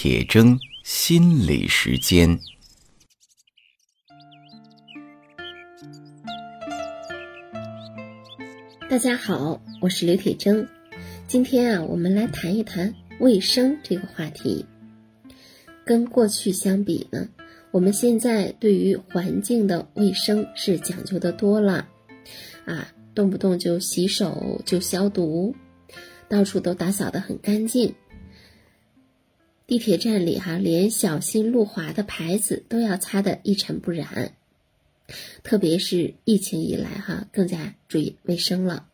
铁铮心理时间。大家好，我是刘铁铮。今天啊，我们来谈一谈卫生这个话题。跟过去相比呢，我们现在对于环境的卫生是讲究的多了啊，动不动就洗手就消毒，到处都打扫的很干净。地铁站里哈，连小心路滑的牌子都要擦得一尘不染。特别是疫情以来哈，更加注意卫生了。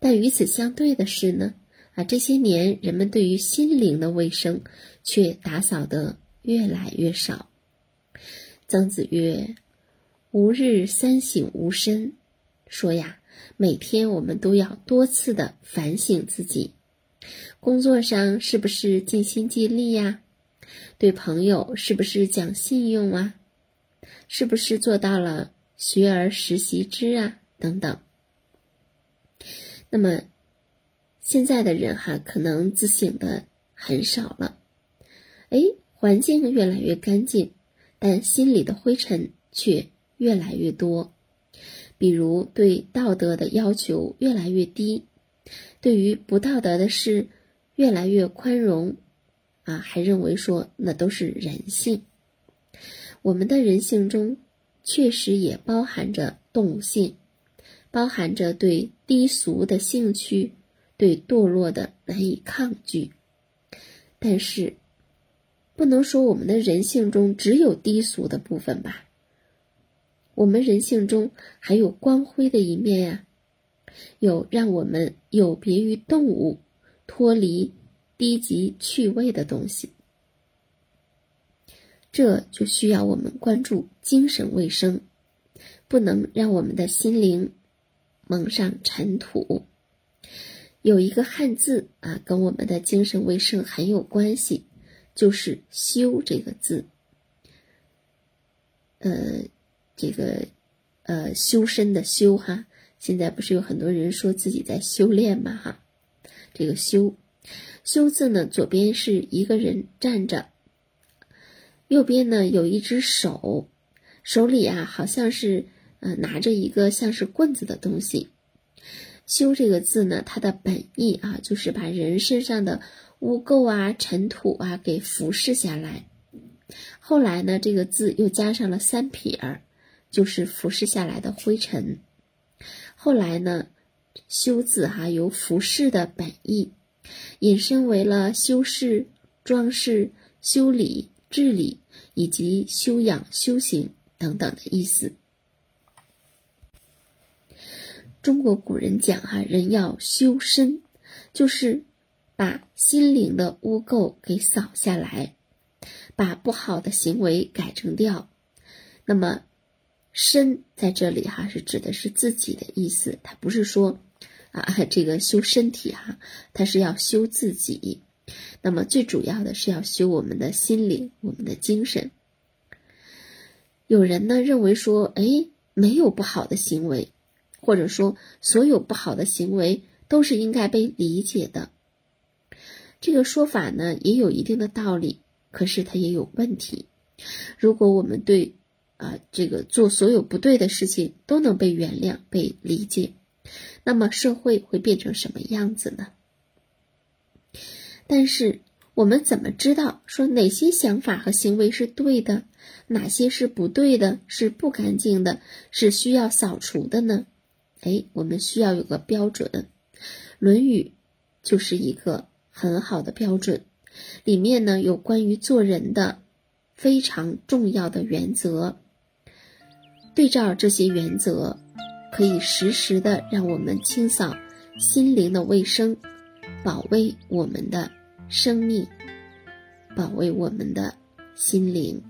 但与此相对的是呢，啊，这些年人们对于心灵的卫生却打扫得越来越少。曾子曰：“吾日三省吾身。”说呀，每天我们都要多次的反省自己。工作上是不是尽心尽力呀？对朋友是不是讲信用啊？是不是做到了学而时习之啊？等等。那么，现在的人哈，可能自省的很少了。哎，环境越来越干净，但心里的灰尘却越来越多。比如对道德的要求越来越低。对于不道德的事，越来越宽容，啊，还认为说那都是人性。我们的人性中确实也包含着动物性，包含着对低俗的兴趣，对堕落的难以抗拒。但是，不能说我们的人性中只有低俗的部分吧？我们人性中还有光辉的一面呀。有让我们有别于动物、脱离低级趣味的东西，这就需要我们关注精神卫生，不能让我们的心灵蒙上尘土。有一个汉字啊，跟我们的精神卫生很有关系，就是“修”这个字。呃，这个呃，修身的“修”哈。现在不是有很多人说自己在修炼吗？哈，这个“修”修字呢，左边是一个人站着，右边呢有一只手，手里啊好像是呃拿着一个像是棍子的东西。修这个字呢，它的本意啊就是把人身上的污垢啊、尘土啊给服侍下来。后来呢，这个字又加上了三撇儿，就是服侍下来的灰尘。后来呢，修字哈由服饰的本意，引申为了修饰、装饰、修理、治理以及修养、修行等等的意思。中国古人讲哈，人要修身，就是把心灵的污垢给扫下来，把不好的行为改正掉。那么。身在这里哈是指的是自己的意思，它不是说啊这个修身体哈，它是要修自己。那么最主要的是要修我们的心灵，我们的精神。有人呢认为说，哎，没有不好的行为，或者说所有不好的行为都是应该被理解的。这个说法呢也有一定的道理，可是它也有问题。如果我们对啊，这个做所有不对的事情都能被原谅、被理解，那么社会会变成什么样子呢？但是我们怎么知道说哪些想法和行为是对的，哪些是不对的、是不干净的、是需要扫除的呢？哎，我们需要有个标准，《论语》就是一个很好的标准，里面呢有关于做人的非常重要的原则。对照这些原则，可以实时的让我们清扫心灵的卫生，保卫我们的生命，保卫我们的心灵。